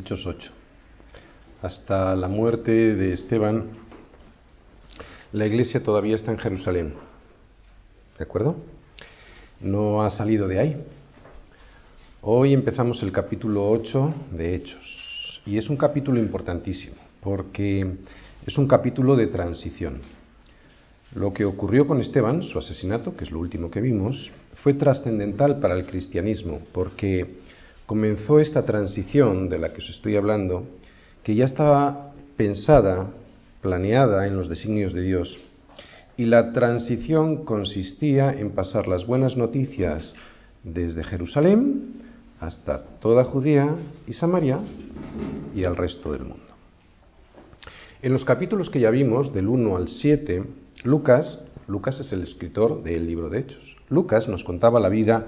Hechos 8. Hasta la muerte de Esteban, la iglesia todavía está en Jerusalén. ¿De acuerdo? No ha salido de ahí. Hoy empezamos el capítulo 8 de Hechos. Y es un capítulo importantísimo, porque es un capítulo de transición. Lo que ocurrió con Esteban, su asesinato, que es lo último que vimos, fue trascendental para el cristianismo, porque comenzó esta transición de la que os estoy hablando, que ya estaba pensada, planeada en los designios de Dios. Y la transición consistía en pasar las buenas noticias desde Jerusalén hasta toda Judea y Samaria y al resto del mundo. En los capítulos que ya vimos, del 1 al 7, Lucas, Lucas es el escritor del libro de Hechos. Lucas nos contaba la vida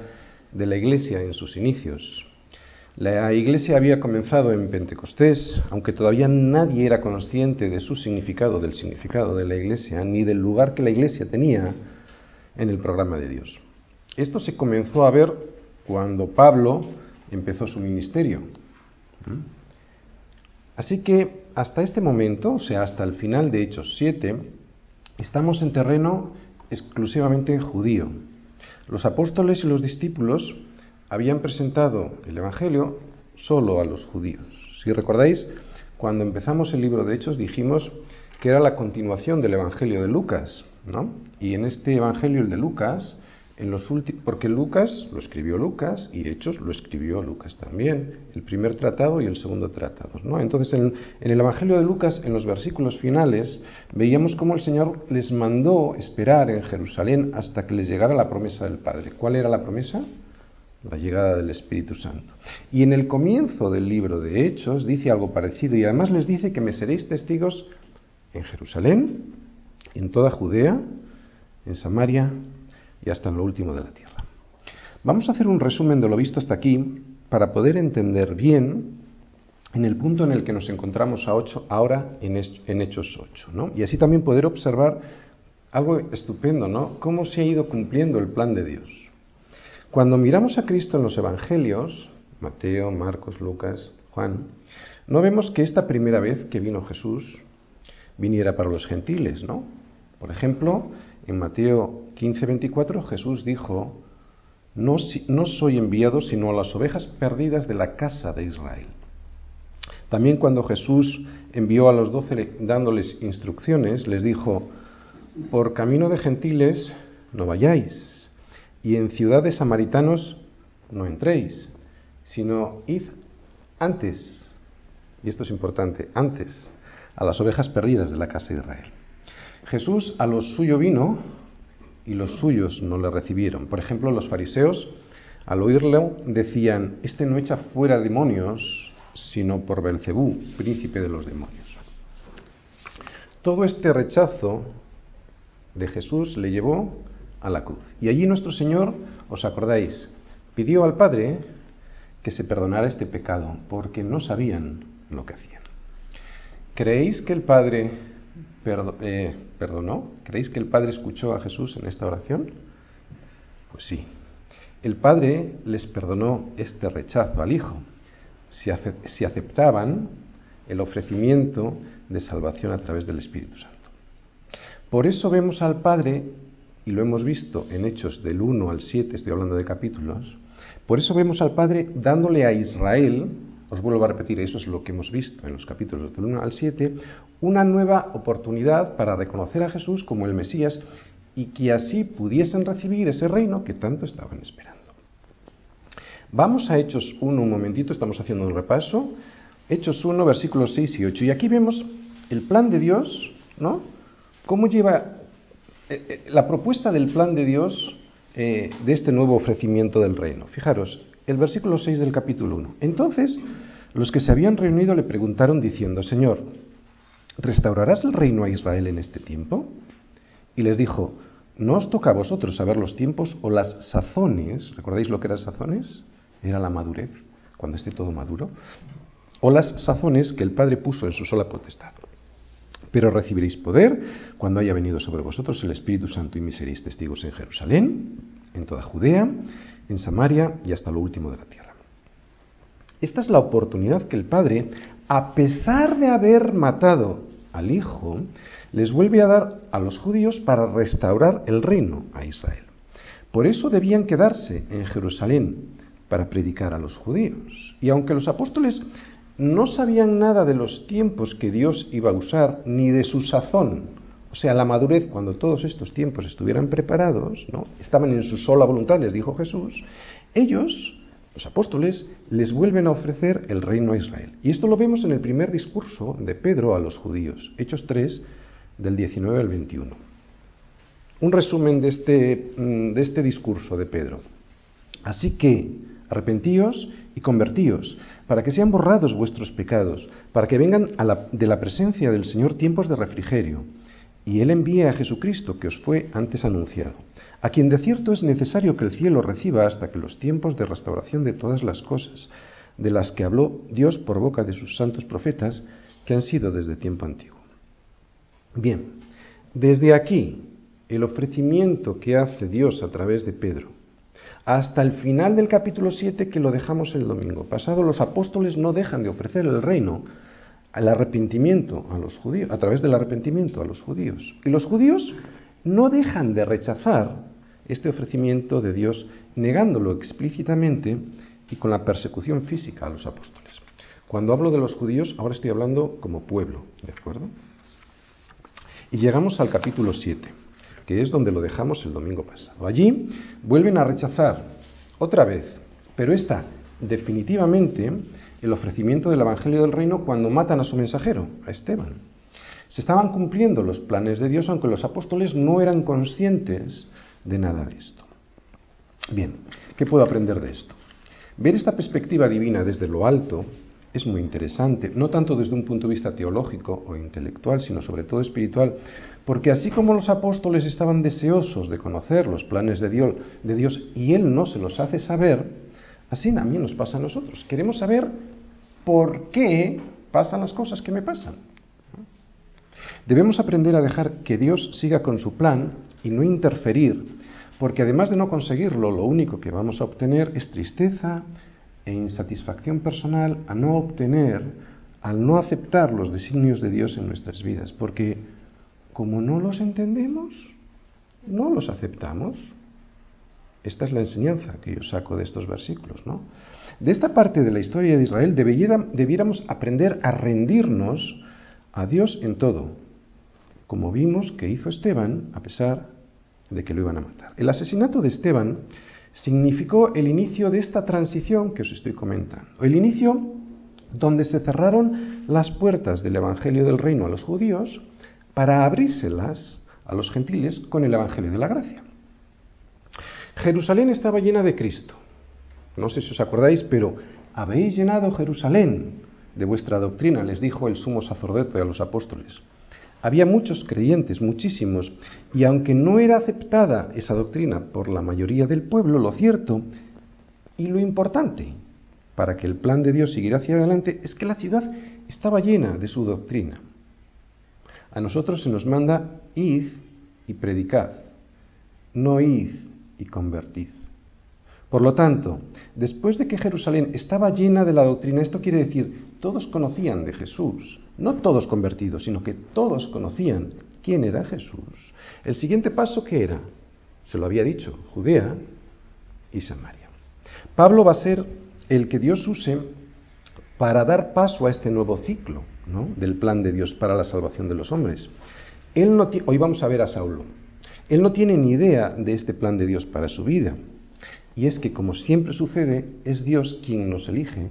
de la iglesia en sus inicios. La iglesia había comenzado en Pentecostés, aunque todavía nadie era consciente de su significado, del significado de la iglesia, ni del lugar que la iglesia tenía en el programa de Dios. Esto se comenzó a ver cuando Pablo empezó su ministerio. ¿Mm? Así que hasta este momento, o sea, hasta el final de Hechos 7, estamos en terreno exclusivamente judío. Los apóstoles y los discípulos habían presentado el Evangelio solo a los judíos. Si recordáis, cuando empezamos el libro de Hechos dijimos que era la continuación del Evangelio de Lucas, ¿no? Y en este Evangelio, el de Lucas, en los porque Lucas lo escribió Lucas y Hechos lo escribió Lucas también, el primer tratado y el segundo tratado. ¿no? Entonces, en, en, el Evangelio de Lucas, en los versículos finales, veíamos cómo el Señor les mandó esperar en Jerusalén hasta que les llegara la promesa del Padre. ¿Cuál era la promesa? La llegada del Espíritu Santo. Y en el comienzo del libro de Hechos dice algo parecido y además les dice que me seréis testigos en Jerusalén, en toda Judea, en Samaria y hasta en lo último de la tierra. Vamos a hacer un resumen de lo visto hasta aquí para poder entender bien en el punto en el que nos encontramos a ahora en, en Hechos 8, ¿no? Y así también poder observar algo estupendo, ¿no? Cómo se ha ido cumpliendo el plan de Dios. Cuando miramos a Cristo en los Evangelios, Mateo, Marcos, Lucas, Juan, no vemos que esta primera vez que vino Jesús viniera para los gentiles, ¿no? Por ejemplo, en Mateo 15, 24 Jesús dijo, no, no soy enviado sino a las ovejas perdidas de la casa de Israel. También cuando Jesús envió a los doce dándoles instrucciones, les dijo, por camino de gentiles no vayáis, y en ciudades samaritanos no entréis, sino id antes, y esto es importante, antes, a las ovejas perdidas de la casa de Israel. Jesús a los suyo vino y los suyos no le recibieron. Por ejemplo, los fariseos, al oírlo, decían, este no echa fuera demonios, sino por Belcebú, príncipe de los demonios. Todo este rechazo de Jesús le llevó a la cruz. Y allí nuestro Señor, os acordáis, pidió al Padre que se perdonara este pecado, porque no sabían lo que hacían. ¿Creéis que el Padre eh, perdonó? ¿Creéis que el Padre escuchó a Jesús en esta oración? Pues sí. El Padre les perdonó este rechazo al Hijo, si, si aceptaban el ofrecimiento de salvación a través del Espíritu Santo. Por eso vemos al Padre y lo hemos visto en Hechos del 1 al 7, estoy hablando de capítulos, por eso vemos al Padre dándole a Israel, os vuelvo a repetir, eso es lo que hemos visto en los capítulos del 1 al 7, una nueva oportunidad para reconocer a Jesús como el Mesías y que así pudiesen recibir ese reino que tanto estaban esperando. Vamos a Hechos 1 un momentito, estamos haciendo un repaso. Hechos 1, versículos 6 y 8. Y aquí vemos el plan de Dios, ¿no? Cómo lleva la propuesta del plan de Dios eh, de este nuevo ofrecimiento del reino. Fijaros, el versículo 6 del capítulo 1. Entonces, los que se habían reunido le preguntaron diciendo, Señor, ¿restaurarás el reino a Israel en este tiempo? Y les dijo, ¿no os toca a vosotros saber los tiempos o las sazones? ¿Recordáis lo que eran sazones? Era la madurez, cuando esté todo maduro. O las sazones que el Padre puso en su sola potestad. Pero recibiréis poder cuando haya venido sobre vosotros el Espíritu Santo y me seréis testigos en Jerusalén, en toda Judea, en Samaria y hasta lo último de la tierra. Esta es la oportunidad que el Padre, a pesar de haber matado al Hijo, les vuelve a dar a los judíos para restaurar el reino a Israel. Por eso debían quedarse en Jerusalén para predicar a los judíos. Y aunque los apóstoles no sabían nada de los tiempos que Dios iba a usar, ni de su sazón, o sea, la madurez, cuando todos estos tiempos estuvieran preparados, ¿no? estaban en su sola voluntad, les dijo Jesús, ellos, los apóstoles, les vuelven a ofrecer el reino a Israel. Y esto lo vemos en el primer discurso de Pedro a los judíos, Hechos 3, del 19 al 21. Un resumen de este, mm, de este discurso de Pedro. Así que, arrepentíos y convertíos, para que sean borrados vuestros pecados, para que vengan de la presencia del Señor tiempos de refrigerio, y Él envíe a Jesucristo, que os fue antes anunciado, a quien de cierto es necesario que el cielo reciba hasta que los tiempos de restauración de todas las cosas, de las que habló Dios por boca de sus santos profetas, que han sido desde tiempo antiguo. Bien, desde aquí, el ofrecimiento que hace Dios a través de Pedro, hasta el final del capítulo 7 que lo dejamos el domingo pasado, los apóstoles no dejan de ofrecer el reino al arrepentimiento a los judíos, a través del arrepentimiento a los judíos. Y los judíos no dejan de rechazar este ofrecimiento de Dios, negándolo explícitamente y con la persecución física a los apóstoles. Cuando hablo de los judíos, ahora estoy hablando como pueblo, ¿de acuerdo? Y llegamos al capítulo 7, que es donde lo dejamos el domingo pasado. Allí vuelven a rechazar otra vez, pero esta definitivamente el ofrecimiento del Evangelio del Reino cuando matan a su mensajero, a Esteban. Se estaban cumpliendo los planes de Dios, aunque los apóstoles no eran conscientes de nada de esto. Bien, ¿qué puedo aprender de esto? Ver esta perspectiva divina desde lo alto es muy interesante, no tanto desde un punto de vista teológico o intelectual, sino sobre todo espiritual, porque así como los apóstoles estaban deseosos de conocer los planes de Dios, de Dios y Él no se los hace saber, así también nos pasa a nosotros. Queremos saber por qué pasan las cosas que me pasan. Debemos aprender a dejar que Dios siga con su plan y no interferir, porque además de no conseguirlo, lo único que vamos a obtener es tristeza, e insatisfacción personal a no obtener, al no aceptar los designios de Dios en nuestras vidas, porque como no los entendemos, no los aceptamos. Esta es la enseñanza que yo saco de estos versículos, ¿no? De esta parte de la historia de Israel debiéramos aprender a rendirnos a Dios en todo, como vimos que hizo Esteban a pesar de que lo iban a matar. El asesinato de Esteban significó el inicio de esta transición que os estoy comentando. El inicio donde se cerraron las puertas del Evangelio del Reino a los judíos para abrírselas a los gentiles con el Evangelio de la Gracia. Jerusalén estaba llena de Cristo. No sé si os acordáis, pero habéis llenado Jerusalén de vuestra doctrina, les dijo el sumo sacerdote a los apóstoles. Había muchos creyentes, muchísimos, y aunque no era aceptada esa doctrina por la mayoría del pueblo, lo cierto y lo importante para que el plan de Dios siguiera hacia adelante es que la ciudad estaba llena de su doctrina. A nosotros se nos manda id y predicad, no id y convertid. Por lo tanto, después de que Jerusalén estaba llena de la doctrina, esto quiere decir, todos conocían de Jesús, no todos convertidos, sino que todos conocían quién era Jesús. El siguiente paso, ¿qué era? Se lo había dicho, Judea y Samaria. Pablo va a ser el que Dios use para dar paso a este nuevo ciclo del plan de Dios para la salvación de los hombres. Él no Hoy vamos a ver a Saulo. Él no tiene ni idea de este plan de Dios para su vida. Y es que, como siempre sucede, es Dios quien nos elige,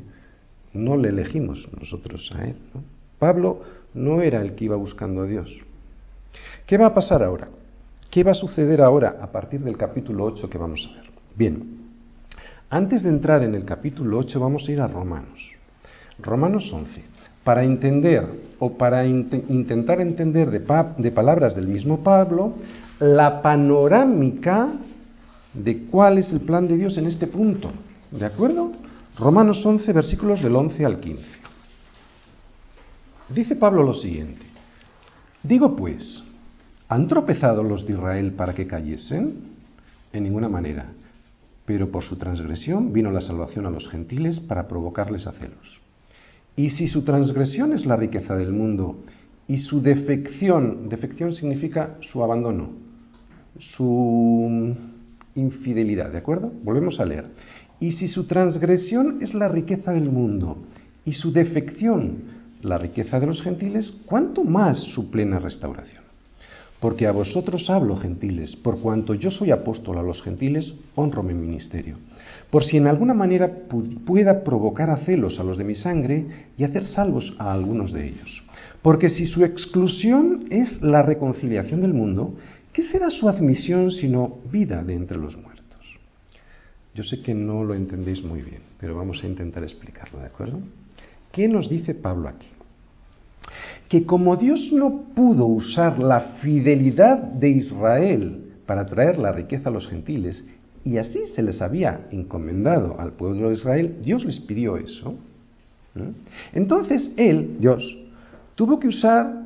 no le elegimos nosotros a Él. Pablo no era el que iba buscando a Dios. ¿Qué va a pasar ahora? ¿Qué va a suceder ahora a partir del capítulo 8 que vamos a ver? Bien, antes de entrar en el capítulo 8 vamos a ir a Romanos. Romanos 11. Para entender o para intentar entender de, de palabras del mismo Pablo la panorámica de cuál es el plan de Dios en este punto. ¿De acuerdo? Romanos 11, versículos del 11 al 15. Dice Pablo lo siguiente, digo pues, ¿han tropezado los de Israel para que cayesen? En ninguna manera. pero por su transgresión vino la salvación a los gentiles para provocarles a celos. Y si su transgresión es la riqueza del mundo y su defección, defección significa su abandono, su infidelidad, ¿de acuerdo? Volvemos a leer. Y si su transgresión es la riqueza del mundo y su defección la riqueza de los gentiles, ¿cuánto más su plena restauración? Porque a vosotros hablo, gentiles, por cuanto yo soy apóstol a los gentiles, honro mi ministerio, por si en alguna manera pueda provocar a celos a los de mi sangre y hacer salvos a algunos de ellos. Porque si su exclusión es la reconciliación del mundo, ¿qué será su admisión sino vida de entre los muertos? Yo sé que no lo entendéis muy bien, pero vamos a intentar explicarlo, ¿de acuerdo? ¿Qué nos dice Pablo aquí? Que como Dios no pudo usar la fidelidad de Israel para traer la riqueza a los gentiles, y así se les había encomendado al pueblo de Israel, Dios les pidió eso. Entonces Él, Dios, tuvo que usar,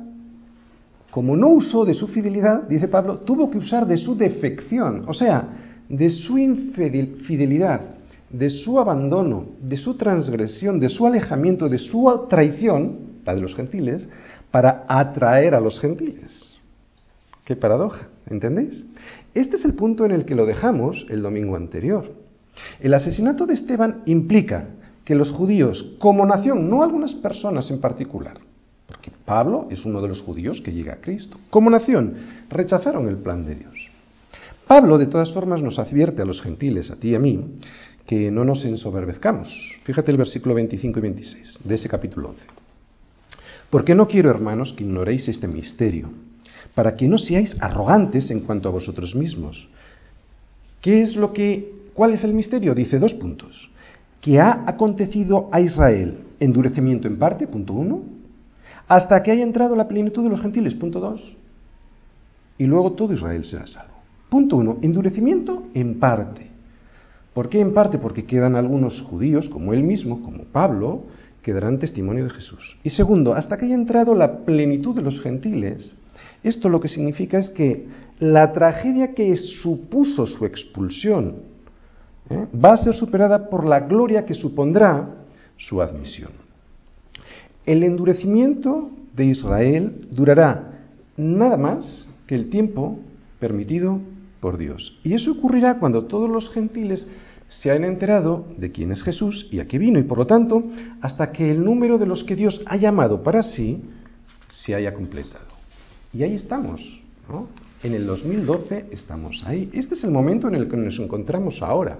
como no usó de su fidelidad, dice Pablo, tuvo que usar de su defección, o sea, de su infidelidad, de su abandono, de su transgresión, de su alejamiento, de su traición, la de los gentiles, para atraer a los gentiles. Qué paradoja, ¿entendéis? Este es el punto en el que lo dejamos el domingo anterior. El asesinato de Esteban implica que los judíos, como nación, no algunas personas en particular, Pablo es uno de los judíos que llega a Cristo, como nación, rechazaron el plan de Dios. Pablo, de todas formas, nos advierte a los gentiles, a ti y a mí, que no nos ensoberbezcamos. Fíjate el versículo 25 y 26 de ese capítulo 11. Porque no quiero, hermanos, que ignoréis este misterio, para que no seáis arrogantes en cuanto a vosotros mismos. ¿Qué es lo que, cuál es el misterio? Dice dos puntos. Que ha acontecido a Israel endurecimiento en parte, punto uno, hasta que haya entrado la plenitud de los gentiles, punto dos, y luego todo Israel será salvo. Punto uno, endurecimiento en parte. ¿Por qué en parte? Porque quedan algunos judíos, como él mismo, como Pablo, que darán testimonio de Jesús. Y segundo, hasta que haya entrado la plenitud de los gentiles, esto lo que significa es que la tragedia que supuso su expulsión ¿eh? va a ser superada por la gloria que supondrá su admisión. El endurecimiento de Israel durará nada más que el tiempo permitido por Dios. Y eso ocurrirá cuando todos los gentiles se han enterado de quién es Jesús y a qué vino, y por lo tanto, hasta que el número de los que Dios ha llamado para sí se haya completado. Y ahí estamos, ¿no? En el 2012 estamos ahí. Este es el momento en el que nos encontramos ahora.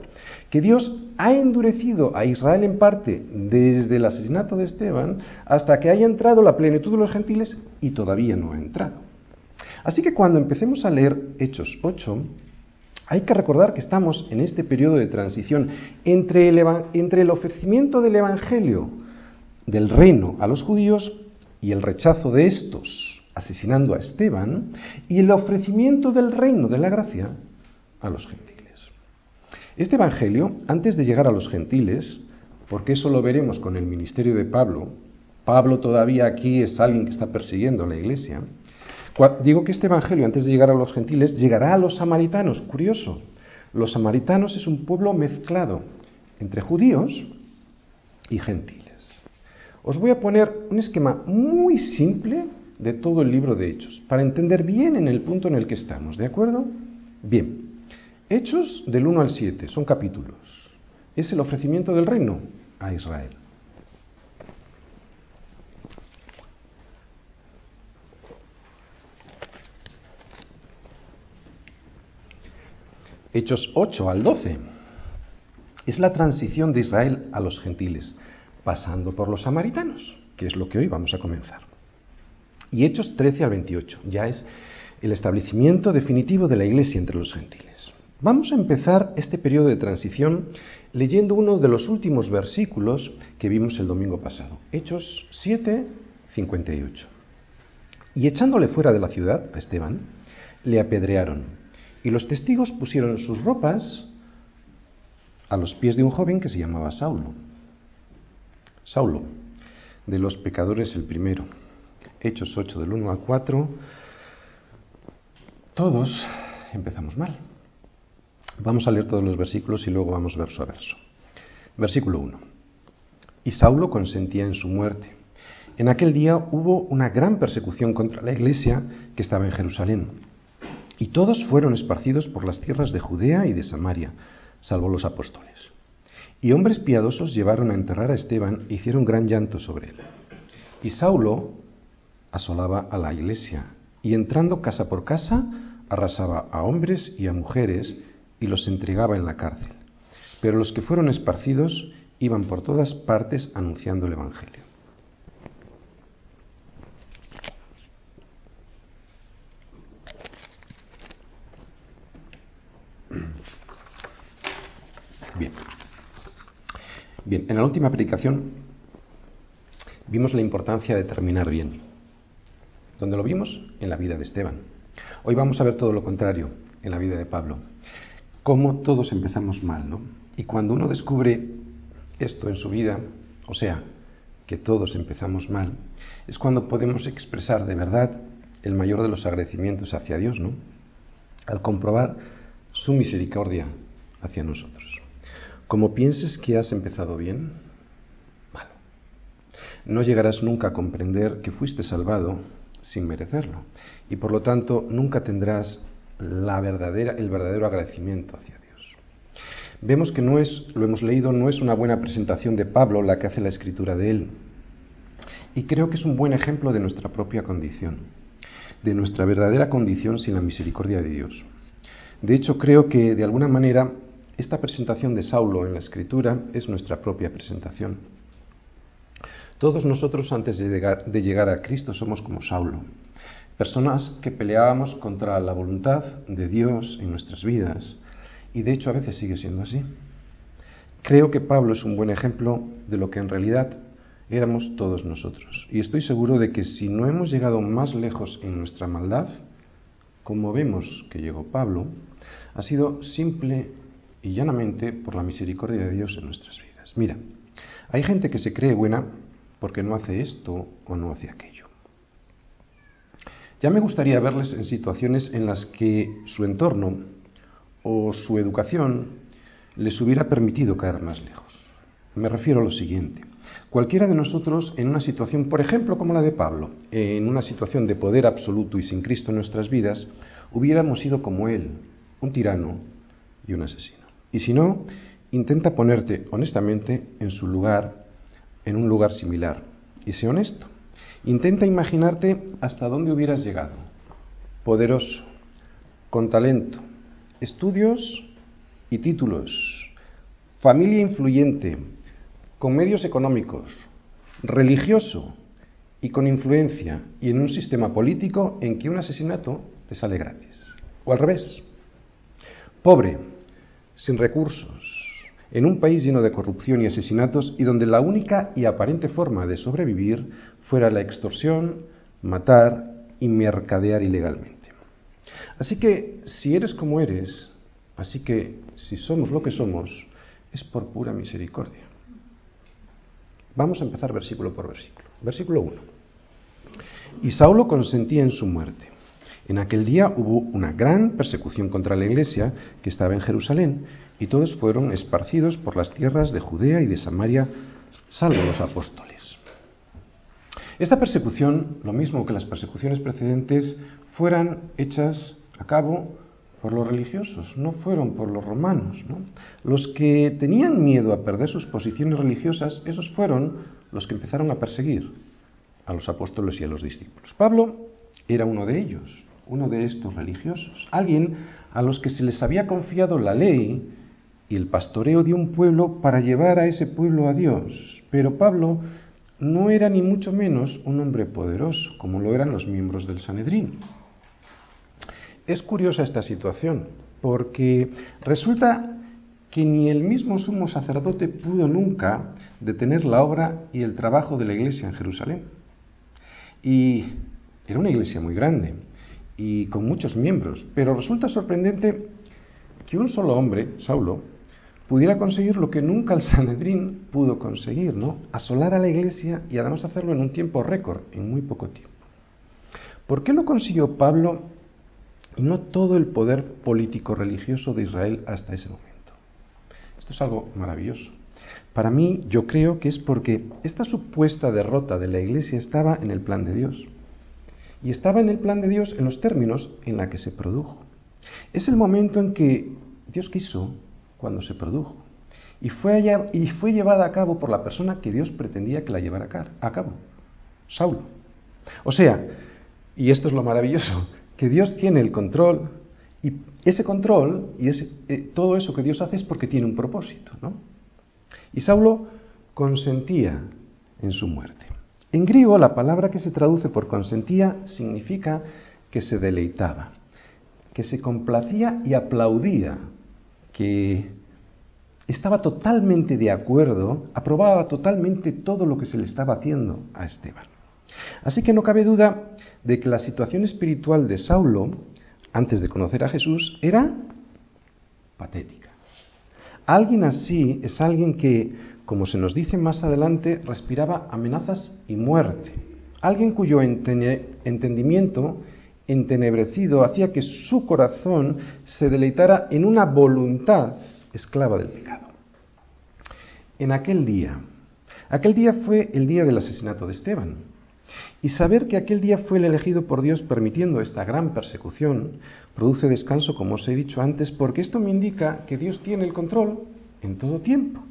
Que Dios ha endurecido a Israel en parte desde el asesinato de Esteban hasta que haya entrado la plenitud de los gentiles y todavía no ha entrado. Así que cuando empecemos a leer Hechos 8, hay que recordar que estamos en este periodo de transición entre el, entre el ofrecimiento del Evangelio del reino a los judíos y el rechazo de estos, asesinando a Esteban, y el ofrecimiento del reino de la gracia a los gentiles. Este Evangelio, antes de llegar a los gentiles, porque eso lo veremos con el ministerio de Pablo, Pablo todavía aquí es alguien que está persiguiendo a la iglesia, Digo que este Evangelio, antes de llegar a los gentiles, llegará a los samaritanos. Curioso, los samaritanos es un pueblo mezclado entre judíos y gentiles. Os voy a poner un esquema muy simple de todo el libro de Hechos, para entender bien en el punto en el que estamos, ¿de acuerdo? Bien, Hechos del 1 al 7 son capítulos. Es el ofrecimiento del reino a Israel. Hechos 8 al 12. Es la transición de Israel a los gentiles, pasando por los samaritanos, que es lo que hoy vamos a comenzar. Y Hechos 13 al 28, ya es el establecimiento definitivo de la iglesia entre los gentiles. Vamos a empezar este periodo de transición leyendo uno de los últimos versículos que vimos el domingo pasado, Hechos 7, 58. Y echándole fuera de la ciudad, a Esteban, le apedrearon y los testigos pusieron sus ropas a los pies de un joven que se llamaba Saulo. Saulo, de los pecadores el primero. Hechos 8 del 1 al 4. Todos empezamos mal. Vamos a leer todos los versículos y luego vamos verso a verso. Versículo 1. Y Saulo consentía en su muerte. En aquel día hubo una gran persecución contra la iglesia que estaba en Jerusalén. Y todos fueron esparcidos por las tierras de Judea y de Samaria, salvo los apóstoles. Y hombres piadosos llevaron a enterrar a Esteban e hicieron gran llanto sobre él. Y Saulo asolaba a la iglesia, y entrando casa por casa, arrasaba a hombres y a mujeres y los entregaba en la cárcel. Pero los que fueron esparcidos iban por todas partes anunciando el Evangelio. Bien. Bien, en la última predicación vimos la importancia de terminar bien. ¿Dónde lo vimos? En la vida de Esteban. Hoy vamos a ver todo lo contrario, en la vida de Pablo. Cómo todos empezamos mal, ¿no? Y cuando uno descubre esto en su vida, o sea, que todos empezamos mal, es cuando podemos expresar de verdad el mayor de los agradecimientos hacia Dios, ¿no? Al comprobar su misericordia hacia nosotros. Como pienses que has empezado bien, malo. No llegarás nunca a comprender que fuiste salvado sin merecerlo y por lo tanto nunca tendrás la verdadera, el verdadero agradecimiento hacia Dios. Vemos que no es, lo hemos leído, no es una buena presentación de Pablo la que hace la escritura de él. Y creo que es un buen ejemplo de nuestra propia condición, de nuestra verdadera condición sin la misericordia de Dios. De hecho, creo que de alguna manera esta presentación de Saulo en la escritura es nuestra propia presentación. Todos nosotros antes de llegar, a Cristo somos como Saulo, personas que peleábamos contra la voluntad de Dios en nuestras vidas y de hecho a veces sigue siendo así. Creo que Pablo es un buen ejemplo de lo que en realidad éramos todos nosotros. Y estoy seguro de que si no hemos llegado más lejos en nuestra maldad, como vemos que llegó Pablo, ha sido simple y llanamente por la misericordia de Dios en nuestras vidas. Mira, hay gente que se cree buena porque no hace esto o no hace aquello. Ya me gustaría verles en situaciones en las que su entorno o su educación les hubiera permitido caer más lejos. Me refiero a lo siguiente. Cualquiera de nosotros en una situación, por ejemplo, como la de Pablo, en una situación de poder absoluto y sin Cristo en nuestras vidas, hubiéramos sido como él, un tirano y un asesino. Y si no, intenta ponerte honestamente en su lugar, en un lugar similar. Y sé honesto. Intenta imaginarte hasta dónde hubieras llegado. Poderoso, con talento, estudios y títulos, familia influyente, con medios económicos, religioso y con influencia, y en un sistema político en que un asesinato te sale gratis. O al revés. Pobre, sin recursos, en un país lleno de corrupción y asesinatos y donde la única y aparente forma de sobrevivir fuera la extorsión, matar y mercadear ilegalmente. Así que si eres como eres, así que si somos lo que somos, es por pura misericordia. Vamos a empezar versículo por versículo. Versículo 1. Y Saulo consentía en su muerte. En aquel día hubo una gran persecución contra la iglesia que estaba en Jerusalén, y todos fueron esparcidos por las tierras de Judea y de Samaria, salvo los apóstoles. Esta persecución, lo mismo que las persecuciones precedentes, fueran hechas a cabo por los religiosos, no fueron por los romanos. Los que tenían miedo a perder sus posiciones religiosas, esos fueron los que empezaron a perseguir a los apóstoles y a los discípulos. Pablo era uno de ellos uno de estos religiosos, alguien a los que se les había confiado la ley y el pastoreo de un pueblo para llevar a ese pueblo a Dios. Pero Pablo no era ni mucho menos un hombre poderoso, como lo eran los miembros del Sanedrín. Es curiosa esta situación, porque resulta que ni el mismo sumo sacerdote pudo nunca detener la obra y el trabajo de la iglesia en Jerusalén. Y era una iglesia muy grande y con muchos miembros. Pero resulta sorprendente que un solo hombre, Saulo, pudiera conseguir lo que nunca el Sanedrín pudo conseguir, ¿no? Asolar a la iglesia y además hacerlo en un tiempo récord, en muy poco tiempo. ¿Por qué lo consiguió Pablo y no todo el poder político religioso de Israel hasta ese momento. Esto es algo maravilloso. Para mí, yo creo que es porque esta supuesta derrota de la Iglesia estaba en el plan de Dios. Y estaba en el plan de Dios en los términos en la que se produjo. Es el momento en que Dios quiso cuando se produjo. Y fue, y fue llevada a cabo por la persona que Dios pretendía que la llevara a cabo, Saulo. O sea, y esto es lo maravilloso, que Dios tiene el control y ese control y ese, eh, todo eso que Dios hace es porque tiene un propósito, ¿no? Y Saulo consentía en su muerte. En griego la palabra que se traduce por consentía significa que se deleitaba, que se complacía y aplaudía, que estaba totalmente de acuerdo, aprobaba totalmente todo lo que se le estaba haciendo a Esteban. Así que no cabe duda de que la situación espiritual de Saulo, antes de conocer a Jesús, era patética. Alguien así es alguien que, como se nos dice más adelante, respiraba amenazas y muerte. Alguien cuyo entendimiento entenebrecido hacía que su corazón se deleitara en una voluntad esclava del pecado. En aquel día, aquel día fue el día del asesinato de Esteban, y saber que aquel día fue el elegido por Dios permitiendo esta gran persecución produce descanso, como os he dicho antes, porque esto me indica que Dios tiene el control en todo tiempo.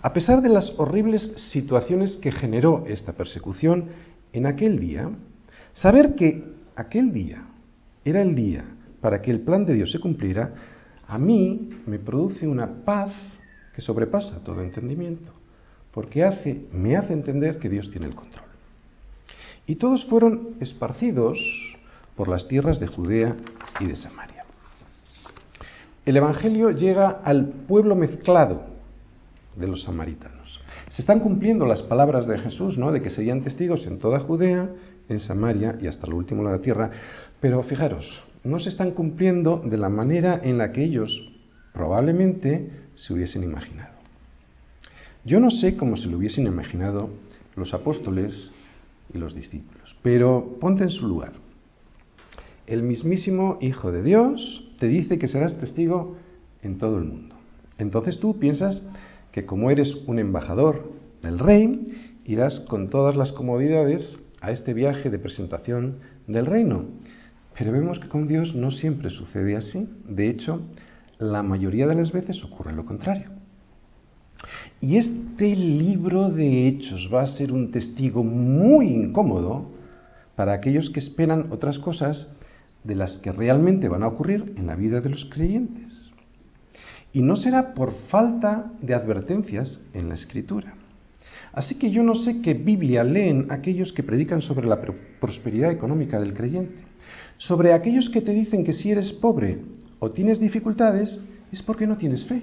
A pesar de las horribles situaciones que generó esta persecución en aquel día, saber que aquel día era el día para que el plan de Dios se cumpliera, a mí me produce una paz que sobrepasa todo entendimiento, porque hace, me hace entender que Dios tiene el control. Y todos fueron esparcidos por las tierras de Judea y de Samaria. El Evangelio llega al pueblo mezclado de los samaritanos. Se están cumpliendo las palabras de Jesús, ¿no? De que serían testigos en toda Judea, en Samaria y hasta lo último de la tierra. Pero fijaros, no se están cumpliendo de la manera en la que ellos probablemente se hubiesen imaginado. Yo no sé cómo se lo hubiesen imaginado los apóstoles y los discípulos, pero ponte en su lugar. El mismísimo Hijo de Dios te dice que serás testigo en todo el mundo. Entonces tú piensas que como eres un embajador del rey, irás con todas las comodidades a este viaje de presentación del reino. Pero vemos que con Dios no siempre sucede así. De hecho, la mayoría de las veces ocurre lo contrario. Y este libro de hechos va a ser un testigo muy incómodo para aquellos que esperan otras cosas de las que realmente van a ocurrir en la vida de los creyentes. Y no será por falta de advertencias en la escritura. Así que yo no sé qué Biblia leen aquellos que predican sobre la prosperidad económica del creyente, sobre aquellos que te dicen que si eres pobre o tienes dificultades es porque no tienes fe.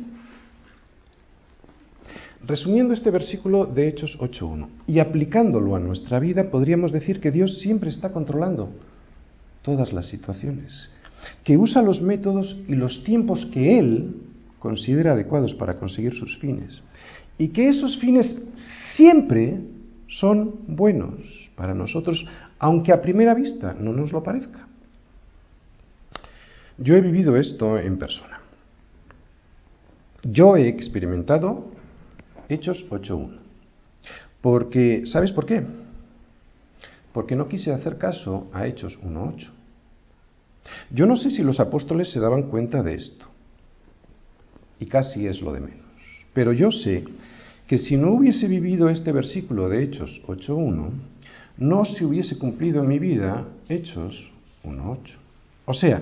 Resumiendo este versículo de Hechos 8.1 y aplicándolo a nuestra vida, podríamos decir que Dios siempre está controlando todas las situaciones, que usa los métodos y los tiempos que Él considera adecuados para conseguir sus fines, y que esos fines siempre son buenos para nosotros, aunque a primera vista no nos lo parezca. Yo he vivido esto en persona. Yo he experimentado Hechos 8.1. Porque, ¿sabes por qué? Porque no quise hacer caso a Hechos 1.8. Yo no sé si los apóstoles se daban cuenta de esto. Y casi es lo de menos. Pero yo sé que si no hubiese vivido este versículo de Hechos 8.1, no se hubiese cumplido en mi vida Hechos 1.8. O sea,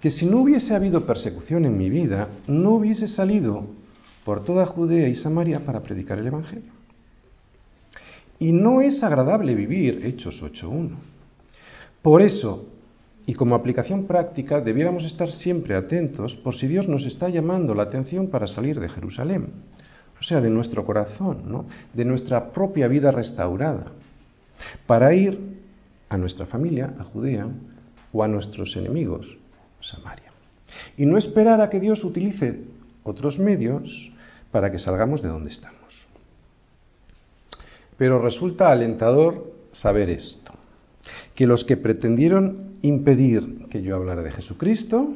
que si no hubiese habido persecución en mi vida, no hubiese salido por toda Judea y Samaria para predicar el Evangelio. Y no es agradable vivir Hechos 8.1. Por eso, y como aplicación práctica, debiéramos estar siempre atentos por si Dios nos está llamando la atención para salir de Jerusalén o sea, de nuestro corazón, ¿no? de nuestra propia vida restaurada, para ir a nuestra familia, a Judea, o a nuestros enemigos, Samaria. Y no esperar a que Dios utilice otros medios para que salgamos de donde estamos. Pero resulta alentador saber esto, que los que pretendieron impedir que yo hablara de Jesucristo,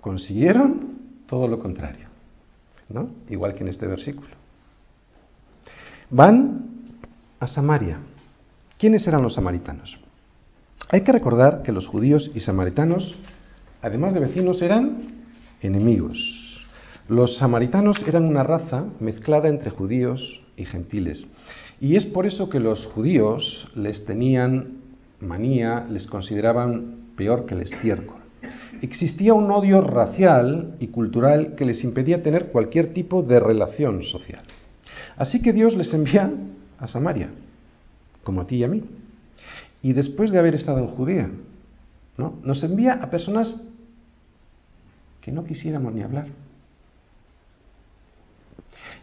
consiguieron todo lo contrario, ¿no? Igual que en este versículo. Van a Samaria. ¿Quiénes eran los samaritanos? Hay que recordar que los judíos y samaritanos, además de vecinos, eran enemigos. Los samaritanos eran una raza mezclada entre judíos y gentiles. Y es por eso que los judíos les tenían manía, les consideraban peor que el estiércol. Existía un odio racial y cultural que les impedía tener cualquier tipo de relación social. Así que Dios les envía a Samaria, como a ti y a mí. Y después de haber estado en Judea, ¿no? nos envía a personas que no quisiéramos ni hablar.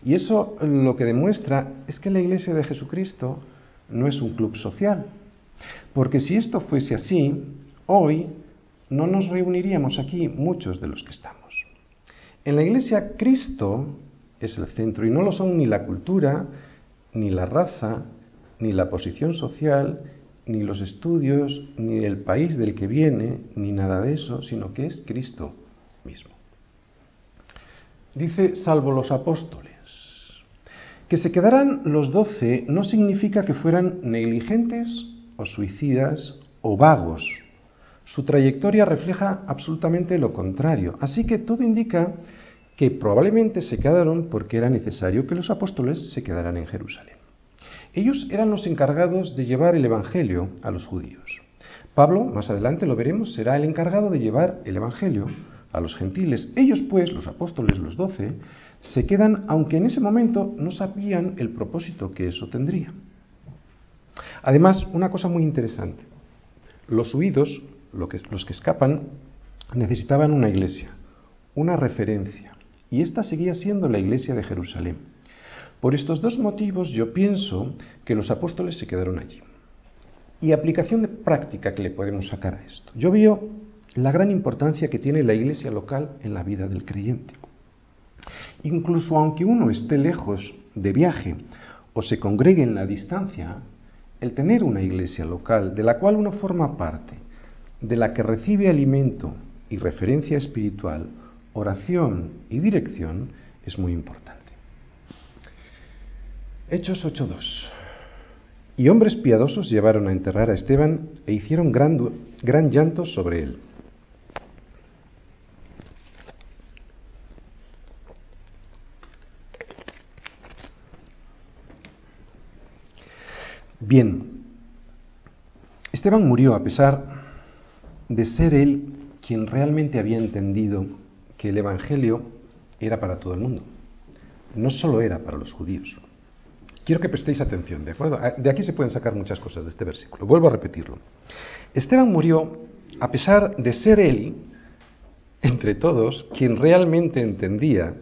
Y eso lo que demuestra es que la iglesia de Jesucristo no es un club social. Porque si esto fuese así, hoy no nos reuniríamos aquí muchos de los que estamos. En la iglesia Cristo es el centro y no lo son ni la cultura, ni la raza, ni la posición social, ni los estudios, ni el país del que viene, ni nada de eso, sino que es Cristo mismo. Dice, salvo los apóstoles. Que se quedaran los doce no significa que fueran negligentes o suicidas o vagos. Su trayectoria refleja absolutamente lo contrario. Así que todo indica que probablemente se quedaron porque era necesario que los apóstoles se quedaran en Jerusalén. Ellos eran los encargados de llevar el Evangelio a los judíos. Pablo, más adelante lo veremos, será el encargado de llevar el Evangelio a los gentiles. Ellos, pues, los apóstoles, los doce, se quedan, aunque en ese momento no sabían el propósito que eso tendría. Además, una cosa muy interesante, los huidos, los que escapan, necesitaban una iglesia, una referencia, y esta seguía siendo la iglesia de Jerusalén. Por estos dos motivos yo pienso que los apóstoles se quedaron allí. Y aplicación de práctica que le podemos sacar a esto. Yo veo la gran importancia que tiene la iglesia local en la vida del creyente. Incluso aunque uno esté lejos de viaje o se congregue en la distancia, el tener una iglesia local de la cual uno forma parte, de la que recibe alimento y referencia espiritual, oración y dirección, es muy importante. Hechos 8.2. Y hombres piadosos llevaron a enterrar a Esteban e hicieron gran, gran llanto sobre él. Bien, Esteban murió a pesar de ser él quien realmente había entendido que el Evangelio era para todo el mundo, no solo era para los judíos. Quiero que prestéis atención, ¿de acuerdo? Ah, de aquí se pueden sacar muchas cosas de este versículo. Vuelvo a repetirlo. Esteban murió a pesar de ser él, entre todos, quien realmente entendía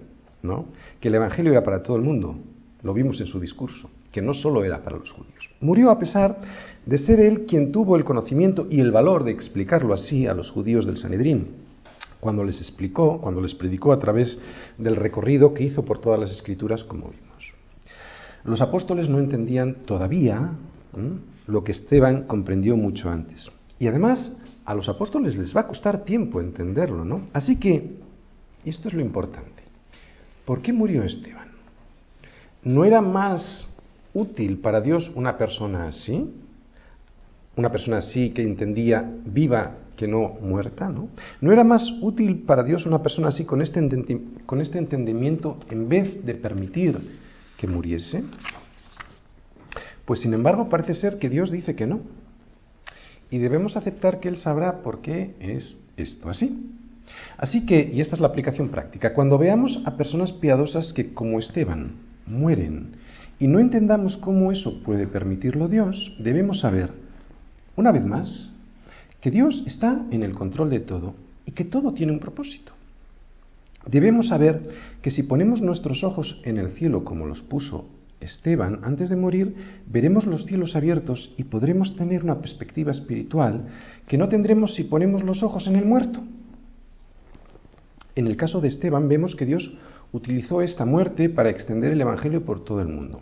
¿no? que el Evangelio era para todo el mundo. Lo vimos en su discurso que no solo era para los judíos. Murió a pesar de ser él quien tuvo el conocimiento y el valor de explicarlo así a los judíos del Sanedrín, cuando les explicó, cuando les predicó a través del recorrido que hizo por todas las escrituras, como vimos. Los apóstoles no entendían todavía lo que Esteban comprendió mucho antes. Y además, a los apóstoles les va a costar tiempo entenderlo, ¿no? Así que, esto es lo importante. ¿Por qué murió Esteban? ¿No era más útil para Dios una persona así? Una persona así que entendía viva que no muerta, ¿no? ¿No era más útil para Dios una persona así con este, con este entendimiento en vez de permitir que muriese? Pues sin embargo parece ser que Dios dice que no. Y debemos aceptar que Él sabrá por qué es esto así. Así que, y esta es la aplicación práctica, cuando veamos a personas piadosas que como Esteban mueren y no entendamos cómo eso puede permitirlo Dios, debemos saber, una vez más, que Dios está en el control de todo y que todo tiene un propósito. Debemos saber que si ponemos nuestros ojos en el cielo como los puso Esteban antes de morir, veremos los cielos abiertos y podremos tener una perspectiva espiritual que no tendremos si ponemos los ojos en el muerto. En el caso de Esteban vemos que Dios utilizó esta muerte para extender el Evangelio por todo el mundo.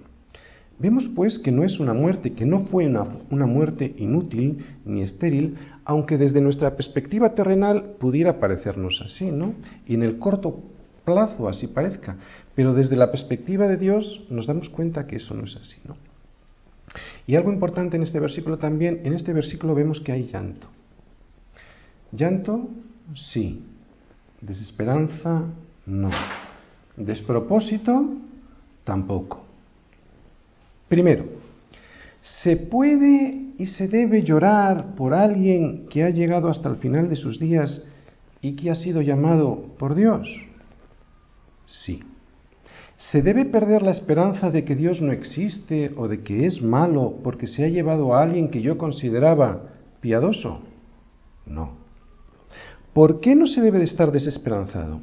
Vemos pues que no es una muerte, que no fue una, una, muerte inútil ni estéril, aunque desde nuestra perspectiva terrenal pudiera parecernos así, ¿no? Y en el corto plazo así parezca, pero desde la perspectiva de Dios nos damos cuenta que eso no es así, ¿no? Y algo importante en este versículo también, en este versículo vemos que hay llanto. Llanto, sí. Desesperanza, no. Despropósito, tampoco. Primero, ¿se puede y se debe llorar por alguien que ha llegado hasta el final de sus días y que ha sido llamado por Dios? Sí. ¿Se debe perder la esperanza de que Dios no existe o de que es malo porque se ha llevado a alguien que yo consideraba piadoso? No. ¿Por qué no se debe de estar desesperanzado?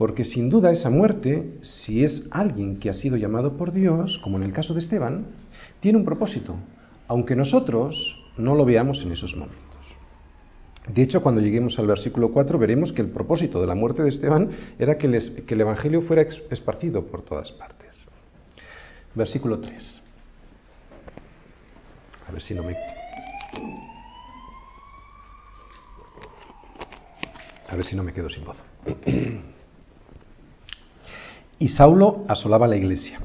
Porque sin duda esa muerte, si es alguien que ha sido llamado por Dios, como en el caso de Esteban, tiene un propósito, aunque nosotros no lo veamos en esos momentos. De hecho, cuando lleguemos al versículo 4 veremos que el propósito de la muerte de Esteban era que, el Evangelio fuera esparcido por todas partes. Versículo 3. A ver si no me... A ver si no me quedo sin voz. Y Saulo asolaba la iglesia,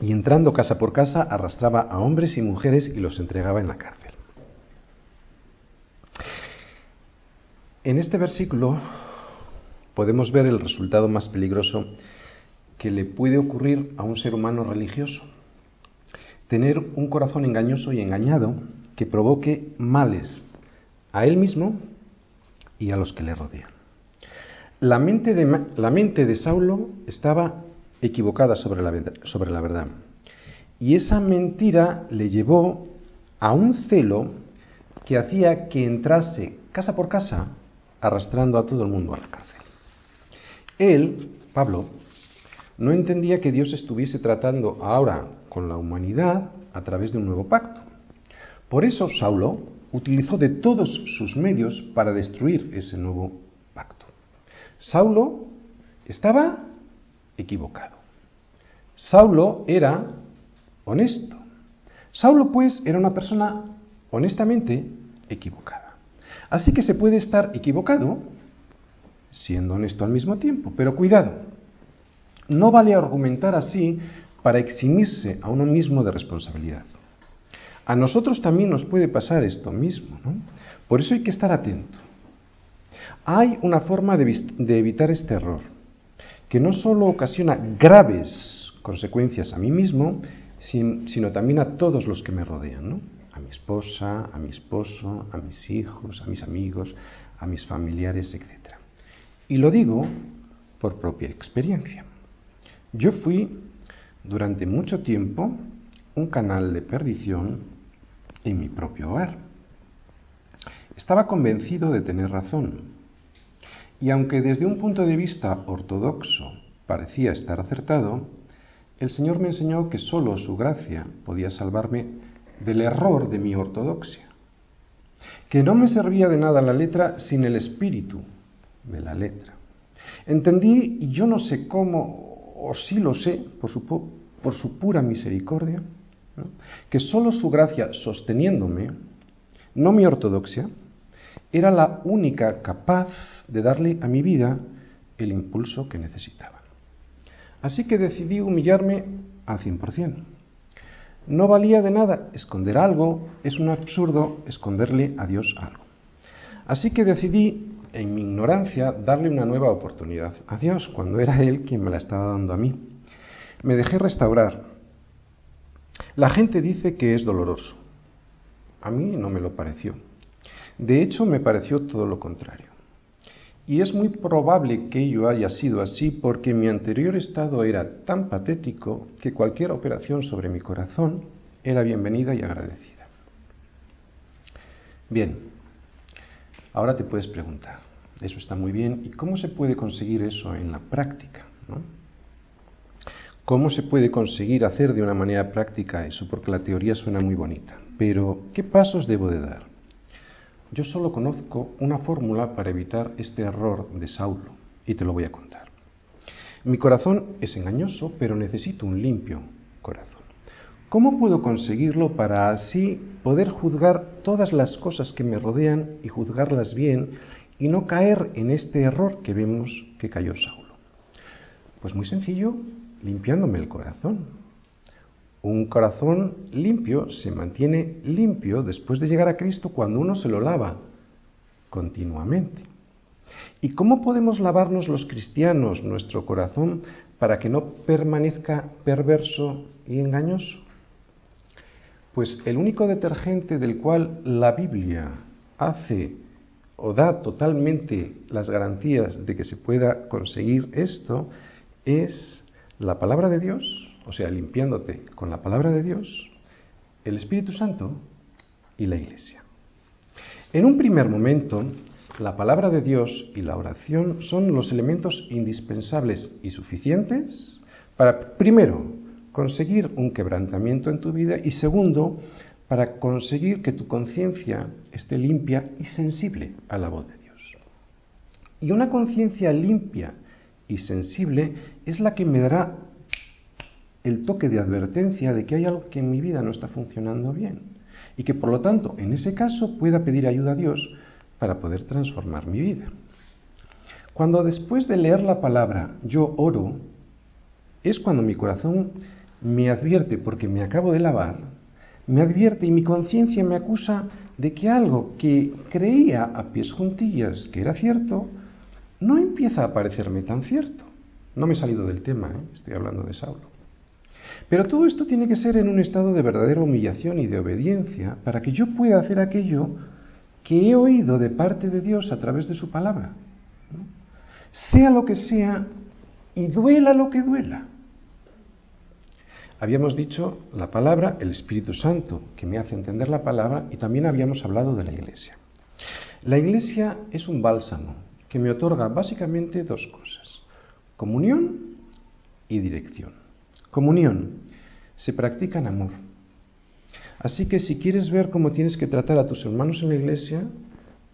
y entrando casa por casa arrastraba a hombres y mujeres y los entregaba en la cárcel. En este versículo podemos ver el resultado más peligroso que le puede ocurrir a un ser humano religioso. Tener un corazón engañoso y engañado que provoque males a él mismo y a los que le rodean. La mente de, la mente de Saulo estaba equivocada sobre la, sobre la verdad. Y esa mentira le llevó a un celo que hacía que entrase casa por casa arrastrando a todo el mundo a la cárcel. Él, Pablo, no entendía que Dios estuviese tratando ahora con la humanidad a través de un nuevo pacto. Por eso Saulo utilizó de todos sus medios para destruir ese nuevo Saulo estaba equivocado. Saulo era honesto. Saulo, pues, era una persona honestamente equivocada. Así que se puede estar equivocado siendo honesto al mismo tiempo. Pero cuidado, no vale argumentar así para eximirse a uno mismo de responsabilidad. A nosotros también nos puede pasar esto mismo, ¿no? Por eso hay que estar atento. Hay una forma de, evitar este error, que no solo ocasiona graves consecuencias a mí mismo, sino también a todos los que me rodean, ¿no? A mi esposa, a mi esposo, a mis hijos, a mis amigos, a mis familiares, etc. Y lo digo por propia experiencia. Yo fui durante mucho tiempo un canal de perdición en mi propio hogar. Estaba convencido de tener razón, y aunque desde un punto de vista ortodoxo parecía estar acertado, el Señor me enseñó que sólo su gracia podía salvarme del error de mi ortodoxia, que no me servía de nada la letra sin el espíritu de la letra. Entendí, y yo no sé cómo, o sí lo sé, por su, pura misericordia, que sólo su gracia sosteniéndome, no mi ortodoxia, era la única capaz de darle a mi vida el impulso que necesitaba. Así que decidí humillarme al 100%. No valía de nada esconder algo, es un absurdo esconderle a Dios algo. Así que decidí, en mi ignorancia, darle una nueva oportunidad a Dios, cuando era Él quien me la estaba dando a mí. Me dejé restaurar. La gente dice que es doloroso. A mí no me lo pareció. De hecho, me pareció todo lo contrario. Y es muy probable que ello haya sido así porque mi anterior estado era tan patético que cualquier operación sobre mi corazón era bienvenida y agradecida. Bien, ahora te puedes preguntar, eso está muy bien, ¿y cómo se puede conseguir eso en la práctica? ¿Cómo se puede conseguir hacer de una manera práctica eso? Porque la teoría suena muy bonita. Pero, ¿qué pasos debo de dar? Yo solo conozco una fórmula para evitar este error de Saulo y te lo voy a contar. Mi corazón es engañoso, pero necesito un limpio corazón. ¿Cómo puedo conseguirlo para así poder juzgar todas las cosas que me rodean y juzgarlas bien y no caer en este error que vemos que cayó Saulo? Pues muy sencillo, limpiándome el corazón. Un corazón limpio se mantiene limpio después de llegar a Cristo cuando uno se lo lava continuamente. ¿Y cómo podemos lavarnos los cristianos nuestro corazón para que no permanezca perverso y engañoso? Pues el único detergente del cual la Biblia hace o da totalmente las garantías de que se pueda conseguir esto es la palabra de Dios, o sea, limpiándote con la palabra de Dios, el Espíritu Santo y la Iglesia. En un primer momento, la palabra de Dios y la oración son los elementos indispensables y suficientes para, primero, conseguir un quebrantamiento en tu vida y segundo, para conseguir que tu conciencia esté limpia y sensible a la voz de Dios. Y una conciencia limpia y sensible es la que me dará el toque de advertencia de que hay algo que en mi vida no está funcionando bien y que por lo tanto en ese caso pueda pedir ayuda a Dios para poder transformar mi vida. Cuando después de leer la palabra yo oro, es cuando mi corazón me advierte, porque me acabo de lavar, me advierte y mi conciencia me acusa de que algo que creía a pies juntillas que era cierto, no empieza a parecerme tan cierto. No me he salido del tema, ¿eh? estoy hablando de Saulo. Pero todo esto tiene que ser en un estado de verdadera humillación y de obediencia para que yo pueda hacer aquello que he oído de parte de Dios a través de su palabra. Sea lo que sea y duela lo que duela. Habíamos dicho la palabra, el Espíritu Santo, que me hace entender la palabra, y también habíamos hablado de la Iglesia. La Iglesia es un bálsamo que me otorga básicamente dos cosas, comunión y dirección. Comunión se practica en amor. Así que si quieres ver cómo tienes que tratar a tus hermanos en la iglesia,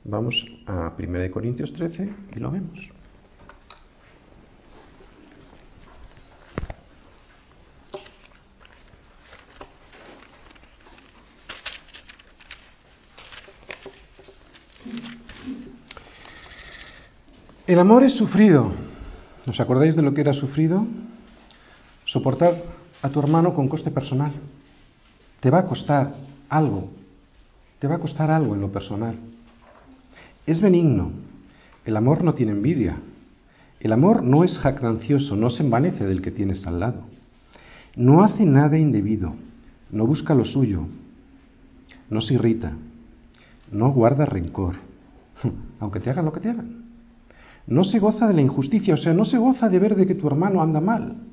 vamos a 1 Corintios 13 y lo vemos. El amor es sufrido. ¿Os acordáis de lo que era sufrido? Soportar a tu hermano con coste personal. Te va a costar algo. Te va a costar algo en lo personal. Es benigno. El amor no tiene envidia. El amor no es jactancioso, no se envanece del que tienes al lado. No hace nada indebido. No busca lo suyo. No se irrita. No guarda rencor. Aunque te hagan lo que te hagan. No se goza de la injusticia, o sea, no se goza de ver de que tu hermano anda mal.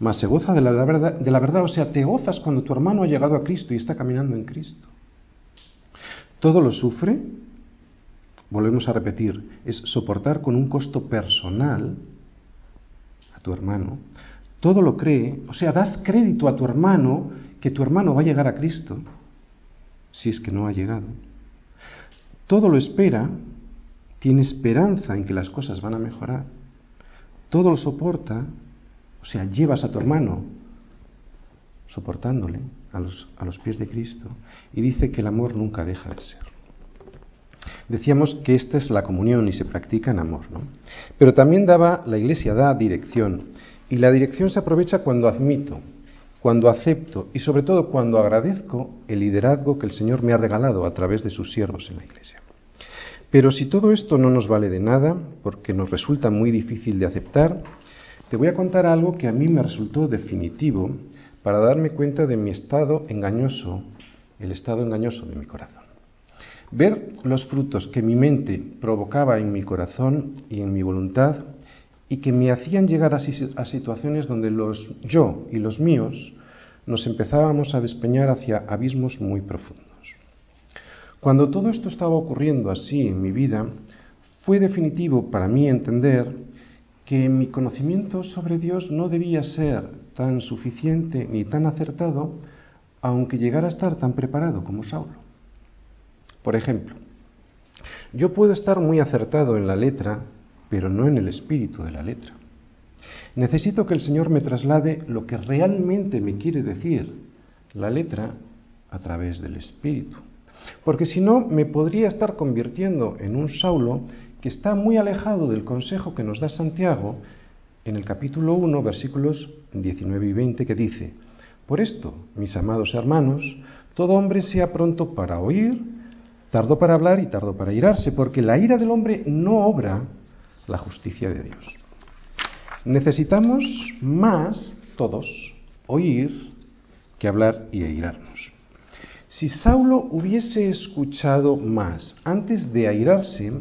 Mas se goza de la, verdad, de la verdad, o sea, te gozas cuando tu hermano ha llegado a Cristo y está caminando en Cristo. Todo lo sufre, volvemos a repetir, es soportar con un costo personal a tu hermano. Todo lo cree, o sea, das crédito a tu hermano que tu hermano va a llegar a Cristo, si es que no ha llegado. Todo lo espera, tiene esperanza en que las cosas van a mejorar, todo lo soporta, o sea, llevas a tu hermano soportándole a los, a los pies de Cristo y dice que el amor nunca deja de ser. Decíamos que esta es la comunión y se practica en amor, ¿no? Pero también daba, la Iglesia da dirección y la dirección se aprovecha cuando admito, cuando acepto y sobre todo cuando agradezco el liderazgo que el Señor me ha regalado a través de sus siervos en la Iglesia. Pero si todo esto no nos vale de nada, porque nos resulta muy difícil de aceptar, te voy a contar algo que a mí me resultó definitivo para darme cuenta de mi estado engañoso, el estado engañoso de mi corazón. Ver los frutos que mi mente provocaba en mi corazón y en mi voluntad y que me hacían llegar a, situaciones donde los yo y los míos nos empezábamos a despeñar hacia abismos muy profundos. Cuando todo esto estaba ocurriendo así en mi vida, fue definitivo para mí entender que mi conocimiento sobre Dios no debía ser tan suficiente ni tan acertado, aunque llegara a estar tan preparado como Saulo. Por ejemplo, yo puedo estar muy acertado en la letra, pero no en el espíritu de la letra. Necesito que el Señor me traslade lo que realmente me quiere decir la letra a través del Espíritu. Porque si no, me podría estar convirtiendo en un Saulo que está muy alejado del consejo que nos da Santiago en el capítulo 1, versículos 19 y 20, que dice, Por esto, mis amados hermanos, todo hombre sea pronto para oír, tardo para hablar y tardo para irarse, porque la ira del hombre no obra la justicia de Dios. Necesitamos más, todos, oír que hablar y airarnos. Si Saulo hubiese escuchado más antes de airarse,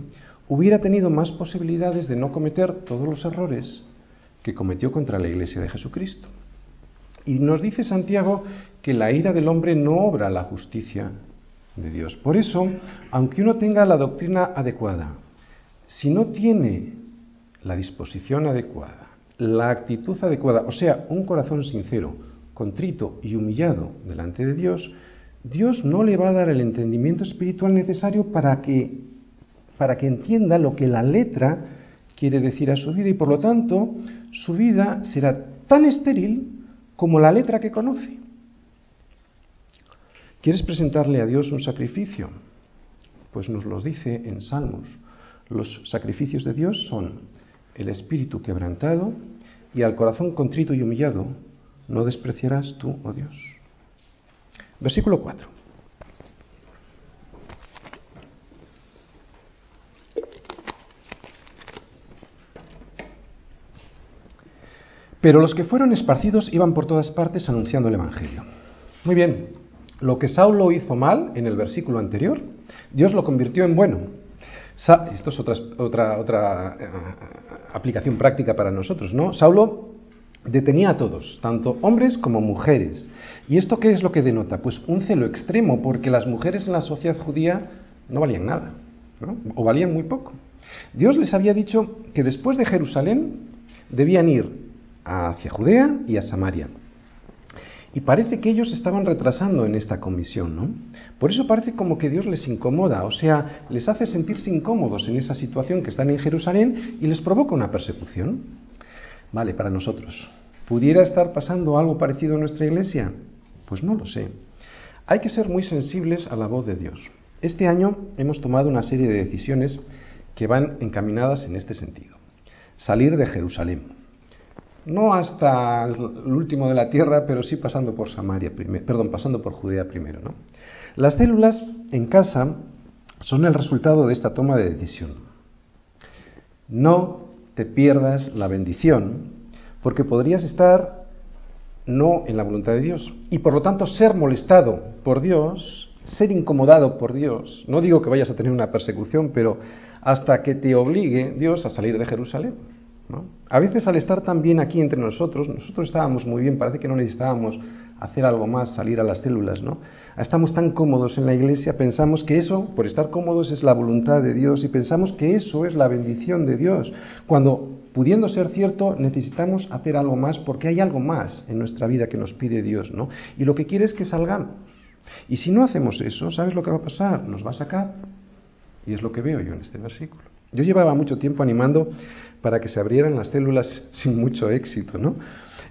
hubiera tenido más posibilidades de no cometer todos los errores que cometió contra la iglesia de Jesucristo. Y nos dice Santiago que la ira del hombre no obra la justicia de Dios. Por eso, aunque uno tenga la doctrina adecuada, si no tiene la disposición adecuada, la actitud adecuada, o sea, un corazón sincero, contrito y humillado delante de Dios, Dios no le va a dar el entendimiento espiritual necesario para que, para que entienda lo que la letra quiere decir a su vida y por lo tanto su vida será tan estéril como la letra que conoce. ¿Quieres presentarle a Dios un sacrificio? Pues nos los dice en Salmos. Los sacrificios de Dios son el espíritu quebrantado y al corazón contrito y humillado no despreciarás tú, oh Dios. Versículo 4. Pero los que fueron esparcidos iban por todas partes anunciando el Evangelio. Muy bien, lo que Saulo hizo mal en el versículo anterior, Dios lo convirtió en bueno. Esto es otra, otra, otra eh, aplicación práctica para nosotros, ¿no? Saulo detenía a todos, tanto hombres como mujeres. ¿Y esto qué es lo que denota? Pues un celo extremo, porque las mujeres en la sociedad judía no valían nada, o valían muy poco. Dios les había dicho que después de Jerusalén debían ir hacia Judea y a Samaria. Y parece que ellos estaban retrasando en esta comisión, ¿no? Por eso parece como que Dios les incomoda, o sea, les hace sentirse incómodos en esa situación que están en Jerusalén y les provoca una persecución. Vale, para nosotros. ¿Pudiera estar pasando algo parecido en nuestra iglesia? Pues no lo sé. Hay que ser muy sensibles a la voz de Dios. Este año hemos tomado una serie de decisiones que van encaminadas en este sentido. Salir de Jerusalén. No hasta el último de la tierra, pero sí pasando por Samaria perdón, pasando por Judea primero, ¿no? Las células en casa son el resultado de esta toma de decisión. No te pierdas la bendición, porque podrías estar no en la voluntad de Dios y por lo tanto ser molestado por Dios, ser incomodado por Dios. No digo que vayas a tener una persecución, pero hasta que te obligue Dios a salir de Jerusalén. A veces al estar tan bien aquí entre nosotros, nosotros estábamos muy bien, parece que no necesitábamos hacer algo más, salir a las células, ¿no? Estamos tan cómodos en la iglesia, pensamos que eso, por estar cómodos, es la voluntad de Dios y pensamos que eso es la bendición de Dios, cuando, pudiendo ser cierto, necesitamos hacer algo más porque hay algo más en nuestra vida que nos pide Dios, ¿no? Y lo que quiere es que salgamos. Y si no hacemos eso, ¿sabes lo que va a pasar? Nos va a sacar. Y es lo que veo yo en este versículo. Yo llevaba mucho tiempo animando para que se abrieran las células sin mucho éxito, ¿no?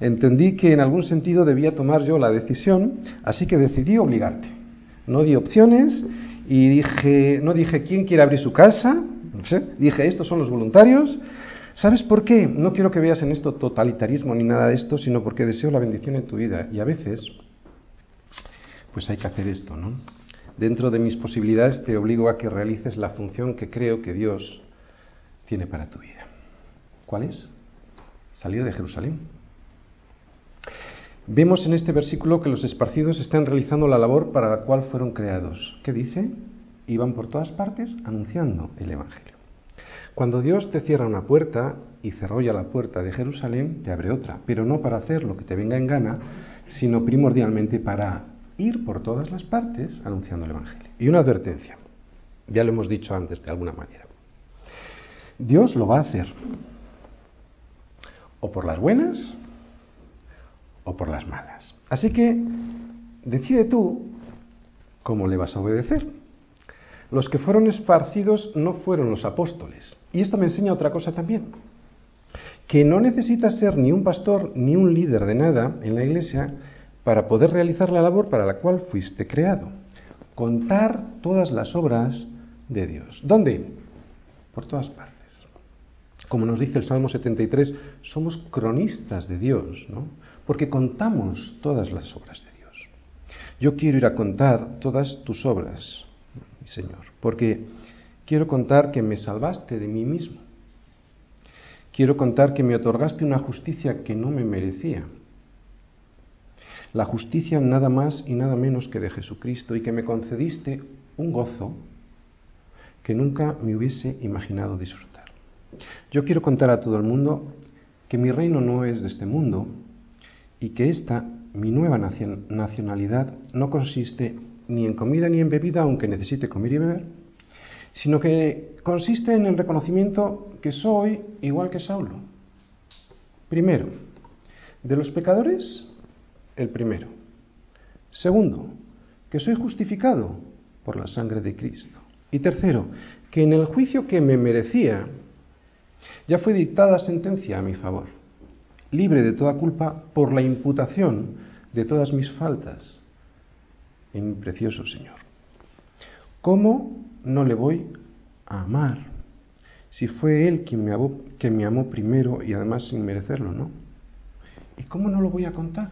Entendí que en algún sentido debía tomar yo la decisión, así que decidí obligarte. No di opciones y dije, no dije quién quiere abrir su casa, no sé, dije estos son los voluntarios. ¿Sabes por qué? No quiero que veas en esto totalitarismo ni nada de esto, sino porque deseo la bendición en tu vida. Y a veces, pues hay que hacer esto, ¿no? Dentro de mis posibilidades te obligo a que realices la función que creo que Dios tiene para tu vida. ¿Cuál es? Salir de Jerusalén. Vemos en este versículo que los esparcidos están realizando la labor para la cual fueron creados. ¿Qué dice? Iban por todas partes anunciando el Evangelio. Cuando Dios te cierra una puerta y cerró ya la puerta de Jerusalén, te abre otra, pero no para hacer lo que te venga en gana, sino primordialmente para ir por todas las partes anunciando el Evangelio. Y una advertencia, ya lo hemos dicho antes de alguna manera. Dios lo va a hacer, o por las buenas o por las malas. Así que decide tú cómo le vas a obedecer. Los que fueron esparcidos no fueron los apóstoles. Y esto me enseña otra cosa también. que no necesitas ser ni un pastor ni un líder de nada en la iglesia para poder realizar la labor para la cual fuiste creado. Contar todas las obras de Dios. ¿Dónde? Por todas partes. Como nos dice el Salmo 73, somos cronistas de Dios, ¿no? Porque contamos todas las obras de Dios. Yo quiero ir a contar todas tus obras, Señor, porque quiero contar que me salvaste de mí mismo Quiero contar que me otorgaste una justicia que no me merecía. La justicia nada más y nada menos que de Jesucristo y que me concediste un gozo que nunca me hubiese imaginado disfrutar. Yo quiero contar a todo el mundo que mi reino no es de este mundo y que esta, mi nueva nacionalidad, no consiste ni en comida ni en bebida, aunque necesite comer y beber, sino que consiste en el reconocimiento que soy igual que Saulo. Primero, de los pecadores, el primero. Segundo, que soy justificado por la sangre de Cristo. Y tercero, que en el juicio que me merecía ya fue dictada sentencia a mi favor, libre de toda culpa por la imputación de todas mis faltas en mi precioso Señor. ¿Cómo no le voy a amar si fue Él quien me, amó, me amó primero y además sin merecerlo, ¿no? ¿Y cómo no lo voy a contar?